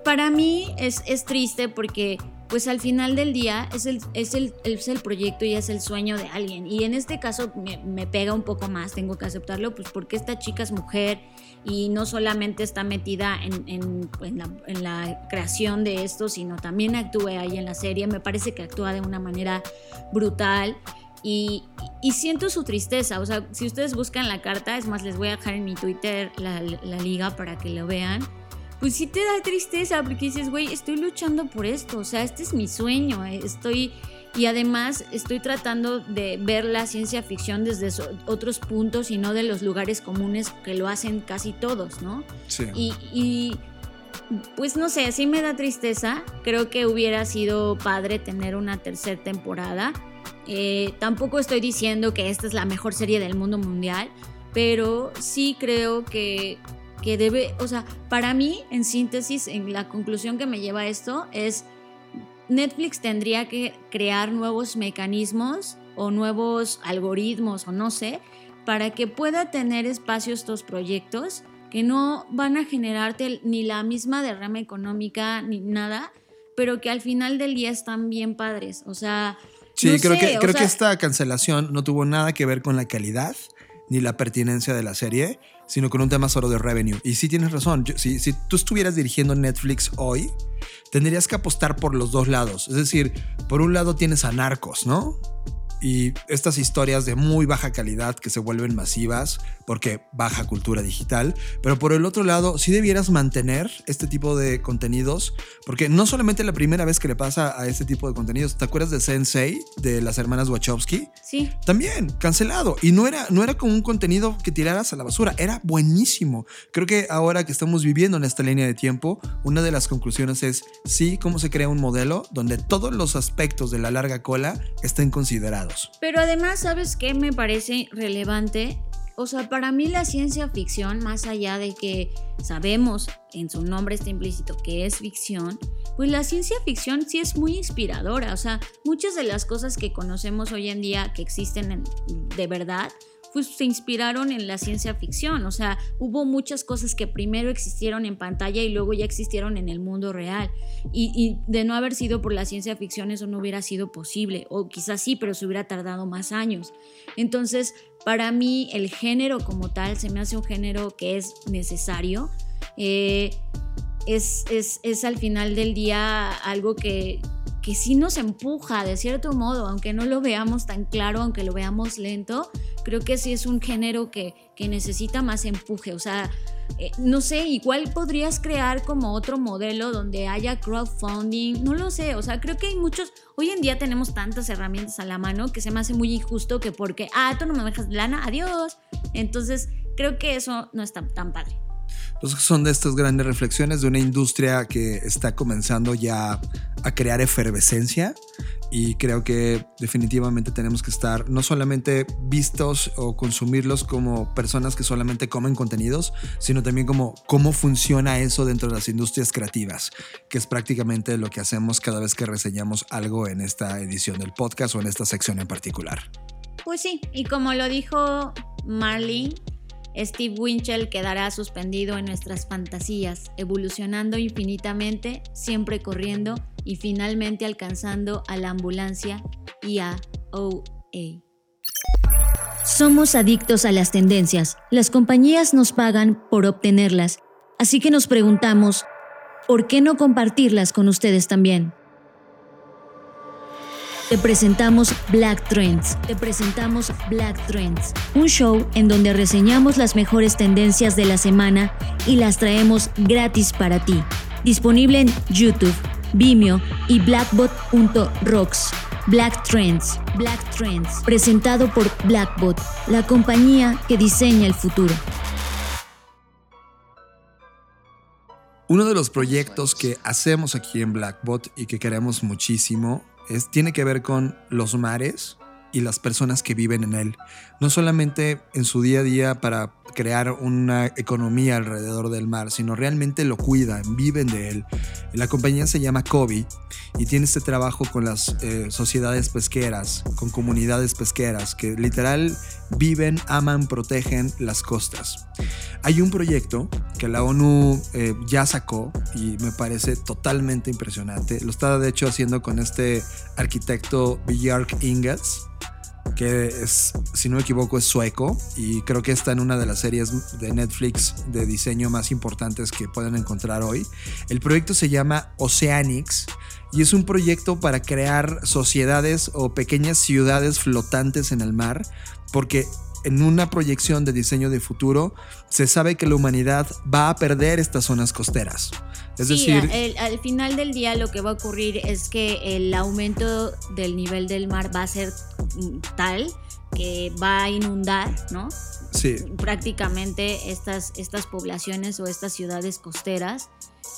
para mí es, es triste porque pues al final del día es el, es, el, es el proyecto y es el sueño de alguien. Y en este caso me, pega un poco más, tengo que aceptarlo, pues porque esta chica es mujer y no solamente está metida en, en, en, la, creación de esto, sino también actúa ahí en la serie. Me parece que actúa de una manera brutal. Y, y, siento su tristeza. O sea, si ustedes buscan la carta, es más, les voy a dejar en mi Twitter la, la liga para que lo vean pues sí te da tristeza porque dices, güey, estoy luchando por esto, o sea, este es mi sueño, eh, estoy... Y además estoy tratando de ver la ciencia ficción desde otros puntos y no de los lugares comunes que lo hacen casi todos, ¿no? Sí. Y, pues no sé, sí me da tristeza. Creo que hubiera sido padre tener una tercera temporada. Eh, tampoco estoy diciendo que esta es la mejor serie del mundo mundial, pero sí creo que que debe, o sea, para mí, en síntesis, en la conclusión que me lleva a esto es, Netflix tendría que crear nuevos mecanismos o nuevos algoritmos o no sé, para que pueda tener espacio estos proyectos que no van a generarte ni la misma derrama económica ni nada, pero que al final del día están bien padres. O sea, sí, creo, que, creo que esta cancelación no tuvo nada que ver con la calidad ni la pertinencia de la serie, sino con un tema solo de revenue. Y sí tienes razón, si, si tú estuvieras dirigiendo Netflix hoy, tendrías que apostar por los dos lados. Es decir, por un lado tienes a Narcos, ¿no? Y estas historias de muy baja calidad que se vuelven masivas porque baja cultura digital, pero por el otro lado sí debieras mantener este tipo de contenidos porque no solamente la primera vez que le pasa a este tipo de contenidos, ¿te acuerdas de Sensei de las hermanas Wachowski? Sí. También cancelado y no era no era como un contenido que tiraras a la basura, era buenísimo. Creo que ahora que estamos viviendo en esta línea de tiempo, una de las conclusiones es sí cómo se crea un modelo donde todos los aspectos de la larga cola estén considerados. Pero además, ¿sabes qué me parece relevante? O sea, para mí la ciencia ficción, más allá de que sabemos, en su nombre está implícito que es ficción, pues la ciencia ficción sí es muy inspiradora. O sea, muchas de las cosas que conocemos hoy en día que existen de verdad, pues se inspiraron en la ciencia ficción. O sea, hubo muchas cosas que primero existieron en pantalla y luego ya existieron en el mundo real. Y, de no haber sido por la ciencia ficción eso no hubiera sido posible. O quizás sí, pero se hubiera tardado más años. Entonces, para mí el género como tal se me hace un género que es necesario. Eh, es, es, es al final del día algo que, que sí nos empuja de cierto modo, aunque no lo veamos tan claro, aunque lo veamos lento, creo que sí es un género que, que necesita más empuje. O sea, eh, no sé, igual podrías crear como otro modelo donde haya crowdfunding, no lo sé, o sea, creo que hay muchos, hoy en día tenemos tantas herramientas a la mano que se me hace muy injusto que porque, ah, tú no me dejas lana, adiós. Entonces, creo que eso no está tan padre. Son de estas grandes reflexiones de una industria que está comenzando ya a crear efervescencia y creo que definitivamente tenemos que estar no solamente vistos o consumirlos como personas que solamente comen contenidos, sino también como cómo funciona eso dentro de las industrias creativas, que es prácticamente lo que hacemos cada vez que reseñamos algo en esta edición del podcast o en esta sección en particular. Pues sí, y como lo dijo Marlene, Steve Winchell quedará suspendido en nuestras fantasías, evolucionando infinitamente, siempre corriendo y finalmente alcanzando a la ambulancia y a OA. Somos adictos a las tendencias. Las compañías nos pagan por obtenerlas, así que nos preguntamos, ¿por qué no compartirlas con ustedes también? Te presentamos Black Trends. Te presentamos Black Trends, un show en donde reseñamos las mejores tendencias de la semana y las traemos gratis para ti. Disponible en YouTube, Vimeo y blackbot.rocks. Black Trends. Black Trends. Presentado por Blackbot, la compañía que diseña el futuro. Uno de los proyectos que hacemos aquí en Blackbot y que queremos muchísimo tiene que ver con los mares y las personas que viven en él. No solamente en su día a día para crear una economía alrededor del mar, sino realmente lo cuidan, viven de él. La compañía se llama Kobe y tiene este trabajo con las eh, sociedades pesqueras, con comunidades pesqueras que literal viven, aman, protegen las costas. Hay un proyecto que la ONU eh, ya sacó y me parece totalmente impresionante. Lo estaba de hecho haciendo con este arquitecto Bjark Ingas que es, si no me equivoco, es sueco y creo que está en una de las series de Netflix de diseño más importantes que pueden encontrar hoy. El proyecto se llama Oceanics y es un proyecto para crear sociedades o pequeñas ciudades flotantes en el mar, porque en una proyección de diseño de futuro se sabe que la humanidad va a perder estas zonas costeras. Es decir, al final del día lo que va a ocurrir es que el aumento del nivel del mar va a ser mm, tal que va a inundar, ¿no? Sí. Prácticamente estas, estas poblaciones o estas ciudades costeras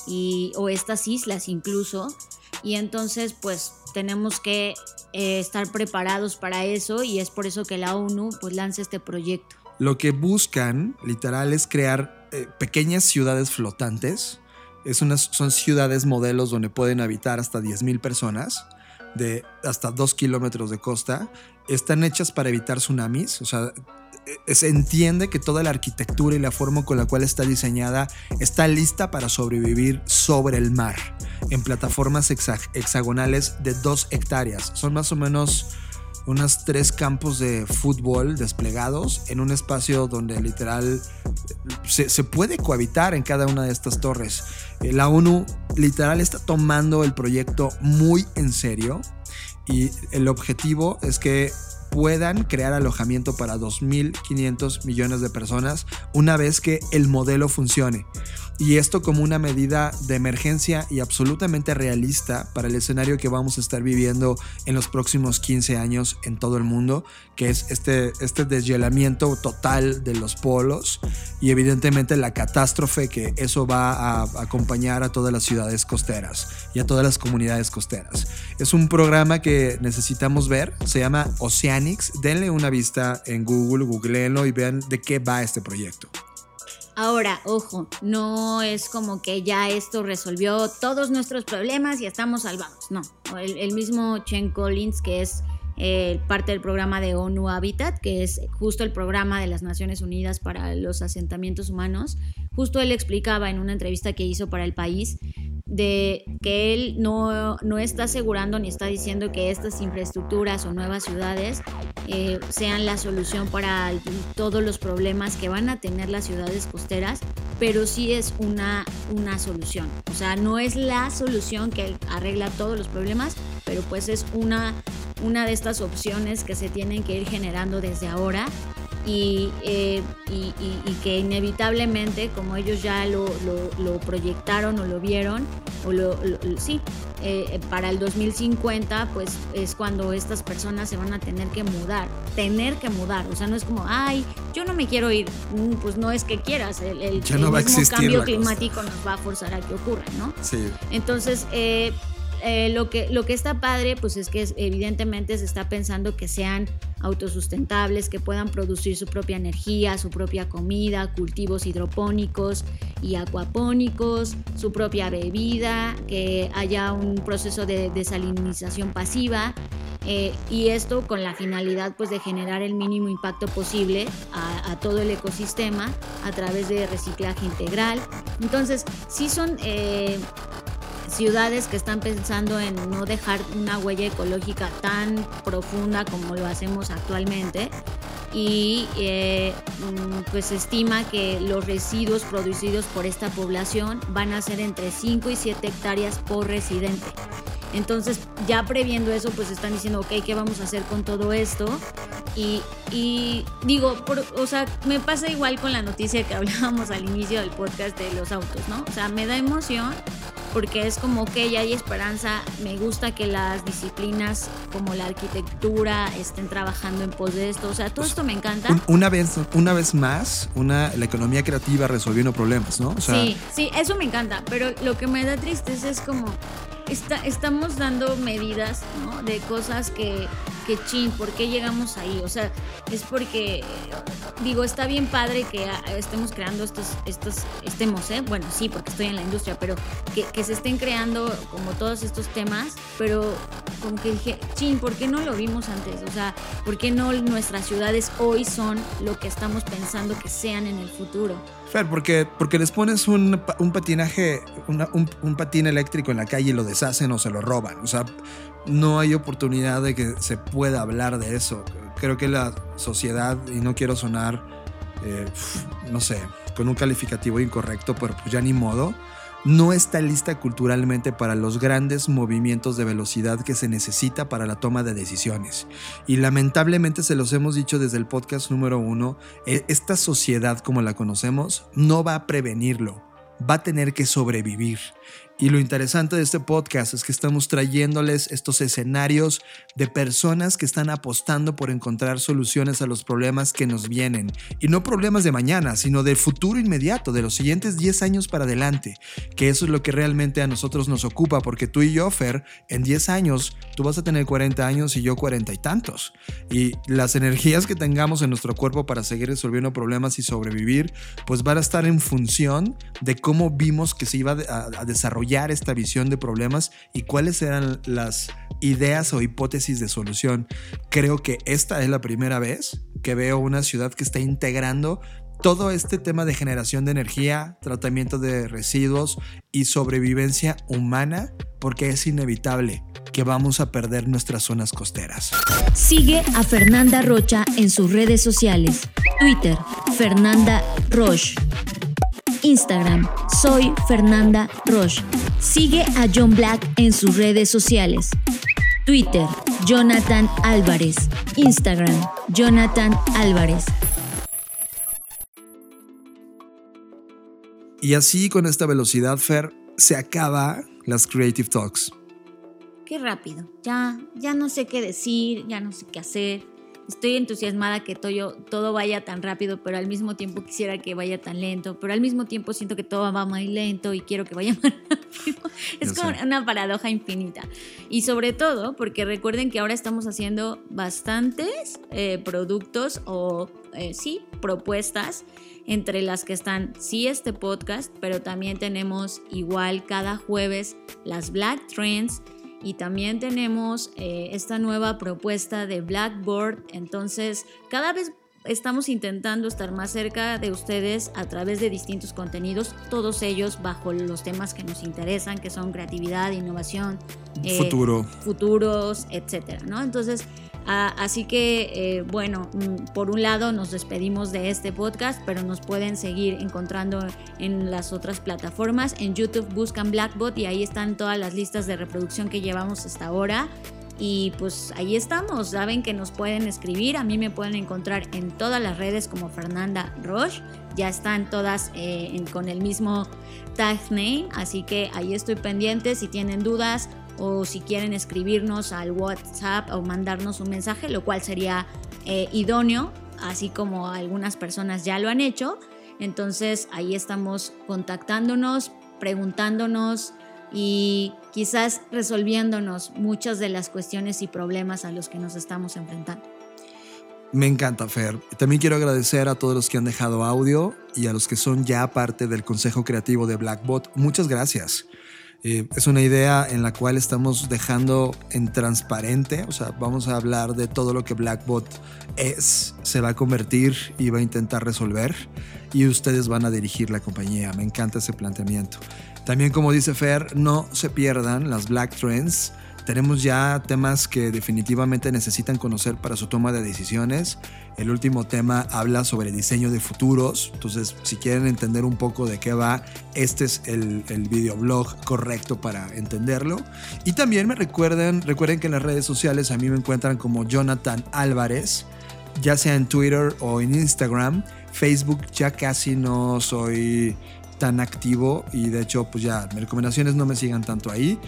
y, o estas islas incluso. Y entonces, pues tenemos que eh, estar preparados para eso y es por eso que la ONU pues lanza este proyecto. Lo que buscan, literal, es crear eh, pequeñas ciudades flotantes. Es unas, son ciudades modelos donde pueden habitar hasta 10.000 personas de hasta 2 kilómetros de costa. Están hechas para evitar tsunamis, o sea, eh, se entiende que toda la arquitectura y la forma con la cual está diseñada está lista para sobrevivir sobre el mar, en plataformas hexagonales de 2 hectáreas. Son más o menos unos tres campos de fútbol desplegados en un espacio donde literal se, se, puede cohabitar en cada una de estas torres. Eh, la ONU literal está tomando el proyecto muy en serio y el objetivo es que puedan crear alojamiento para 2.500 millones de personas una vez que el modelo funcione. Y esto como una medida de emergencia y absolutamente realista para el escenario que vamos a estar viviendo en los próximos 15 años en todo el mundo, que es este, este deshielamiento total de los polos y evidentemente la catástrofe que eso va a acompañar a todas las ciudades costeras y a todas las comunidades costeras. Es un programa que necesitamos ver, se llama Oceanics, denle una vista en Google, googleenlo y vean de qué va este proyecto. Ahora, ojo, no es como que ya esto resolvió todos nuestros problemas y estamos salvados. No, el, mismo Chen Collins, que es eh, parte del programa de ONU Habitat, que es justo el programa de las Naciones Unidas para los asentamientos humanos, justo él explicaba en una entrevista que hizo para el país de que él no, no, está asegurando ni está diciendo que estas infraestructuras o nuevas ciudades eh, sean la solución para todos los problemas que van a tener las ciudades costeras, pero sí es una, una solución. O sea, no es la solución que arregla todos los problemas, pero pues es una, una de estas opciones que se tienen que ir generando desde ahora y, eh, que inevitablemente, como ellos ya lo, proyectaron o lo vieron, o lo, sí, eh, para el 2050, pues es cuando estas personas se van a tener que mudar, tener que mudar, o sea, no es como, ay, yo no me quiero ir, mm, pues no es que quieras, el, el, mismo cambio climático nos va a forzar a que ocurra, ¿no? Sí. Entonces, eh, eh, lo, que, lo que está padre, pues es que evidentemente se está pensando que sean autosustentables, que puedan producir su propia energía, su propia comida, cultivos hidropónicos y acuapónicos, su propia bebida, que haya un proceso de desalinización pasiva. Eh, y esto con la finalidad pues de generar el mínimo impacto posible a, todo el ecosistema a través de reciclaje integral. Entonces, sí son eh, ciudades que están pensando en no dejar una huella ecológica tan profunda como lo hacemos actualmente y eh, mm, pues se estima que los residuos producidos por esta población van a ser entre 5 y 7 hectáreas por residente. Entonces, ya previendo eso, pues están diciendo, ok, ¿qué vamos a hacer con todo esto? Y, y digo, o sea, me pasa igual con la noticia que <laughs> hablábamos al inicio del podcast de los autos, ¿no? O sea, me da emoción porque es como que ya hay esperanza. Me gusta que las disciplinas como la arquitectura estén trabajando en pos de esto. O sea, todo pues, esto me encanta. una, vez, una vez más, una, la economía creativa resolviendo problemas, ¿no? sí, sí, eso me encanta. Pero lo que me da tristeza es como estamos dando medidas ¿no? de cosas que, que chin, ¿por qué llegamos ahí? O sea, es porque, digo, está bien padre que estemos creando estos, estos, estemos, ¿eh? Bueno, sí, porque estoy en la industria, pero que, que se estén creando como todos estos temas, pero como que dije, chin, ¿por qué no lo vimos antes? O sea, ¿por qué no nuestras ciudades hoy son lo que estamos pensando que sean en el futuro? Fer, porque, porque les pones un, patinaje, un, un, patín eléctrico en la calle y lo deshacen o se lo roban. O sea, no hay oportunidad de que se pueda hablar de eso. Creo que la sociedad, y no quiero sonar, eh, no sé, con un calificativo incorrecto, pero pues ya ni modo no está lista culturalmente para los grandes movimientos de velocidad que se necesita para la toma de decisiones. Y lamentablemente se los hemos dicho desde el podcast número uno, e, esta sociedad como la conocemos no va a prevenirlo, va a tener que sobrevivir. Y lo interesante de este podcast es que estamos trayéndoles estos escenarios de personas que están apostando por encontrar soluciones a los problemas que nos vienen. Y no problemas de mañana, sino del futuro inmediato, de los siguientes 10 años para adelante. Que eso es lo que realmente a nosotros nos ocupa, porque tú y yo, Fer, en 10 años, tú vas a tener 40 años y yo 40 y tantos. Y las energías que tengamos en nuestro cuerpo para seguir resolviendo problemas y sobrevivir, pues van a estar en función de cómo vimos que se iba a desarrollar esta visión de problemas y cuáles eran las ideas o hipótesis de solución. Creo que esta es la primera vez que veo una ciudad que está integrando todo este tema de generación de energía, tratamiento de residuos y sobrevivencia humana, porque es inevitable que vamos a perder nuestras zonas costeras. Sigue a Fernanda Rocha en sus redes sociales. Twitter, Fernanda Roche. Instagram, soy Fernanda Roche. Sigue a John Black en sus redes sociales. Twitter, Jonathan Álvarez. Instagram, Jonathan Álvarez. Y así con esta velocidad, Fer, se acaba las Creative Talks. Qué rápido. Ya, ya no sé qué decir, ya no sé qué hacer estoy entusiasmada que todo, todo vaya tan rápido, pero al mismo tiempo quisiera que vaya tan lento, pero al mismo tiempo siento que todo va muy lento y quiero que vaya <laughs> más rápido. Es como una paradoja infinita. Y sobre todo porque recuerden que ahora estamos haciendo bastantes eh, productos o eh, sí, propuestas entre las que están sí este podcast, pero también tenemos igual cada jueves las Black Trends y también tenemos eh, esta nueva propuesta de Blackboard. Entonces, cada vez estamos intentando estar más cerca de ustedes a través de distintos contenidos, todos ellos bajo los temas que nos interesan, que son creatividad, innovación, eh, futuro, futuros, etcétera, ¿no? Entonces, Ah, así que, eh, bueno, mm, por un lado nos despedimos de este podcast, pero nos pueden seguir encontrando en las otras plataformas. En YouTube buscan Blackbot y ahí están todas las listas de reproducción que llevamos hasta ahora. Y pues ahí estamos, saben que nos pueden escribir, a mí me pueden encontrar en todas las redes como Fernanda Roche, ya están todas eh, con el mismo tag name, así que ahí estoy pendiente. Si tienen dudas o si quieren escribirnos al WhatsApp o mandarnos un mensaje, lo cual sería eh, idóneo, así como algunas personas ya lo han hecho. Entonces ahí estamos contactándonos, preguntándonos y quizás resolviéndonos muchas de las cuestiones y problemas a los que nos estamos enfrentando. Me encanta, Fer. También quiero agradecer a todos los que han dejado audio y a los que son ya parte del Consejo Creativo de Blackbot. Muchas gracias. Eh, es una idea en la cual estamos dejando en transparente, o sea, vamos a hablar de todo lo que Blackbot es, se va a convertir y va a intentar resolver y ustedes van a dirigir la compañía. Me encanta ese planteamiento. También como dice Fer, no se pierdan las Black Trends tenemos ya temas que definitivamente necesitan conocer para su toma de decisiones. El último tema habla sobre diseño de futuros. Entonces, si quieren entender un poco de qué va, este es el, el videoblog correcto para entenderlo. Y también me recuerden, recuerden que en las redes sociales a mí me encuentran como Jonathan Álvarez, ya sea en Twitter o en Instagram. Facebook ya casi no soy tan activo y de hecho pues ya mis recomendaciones no me sigan tanto ahí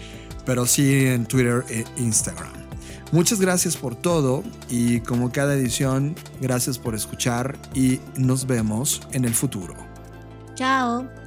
pero sí en Twitter e Instagram. Muchas gracias por todo y como cada edición, gracias por escuchar y nos vemos en el futuro. Chao.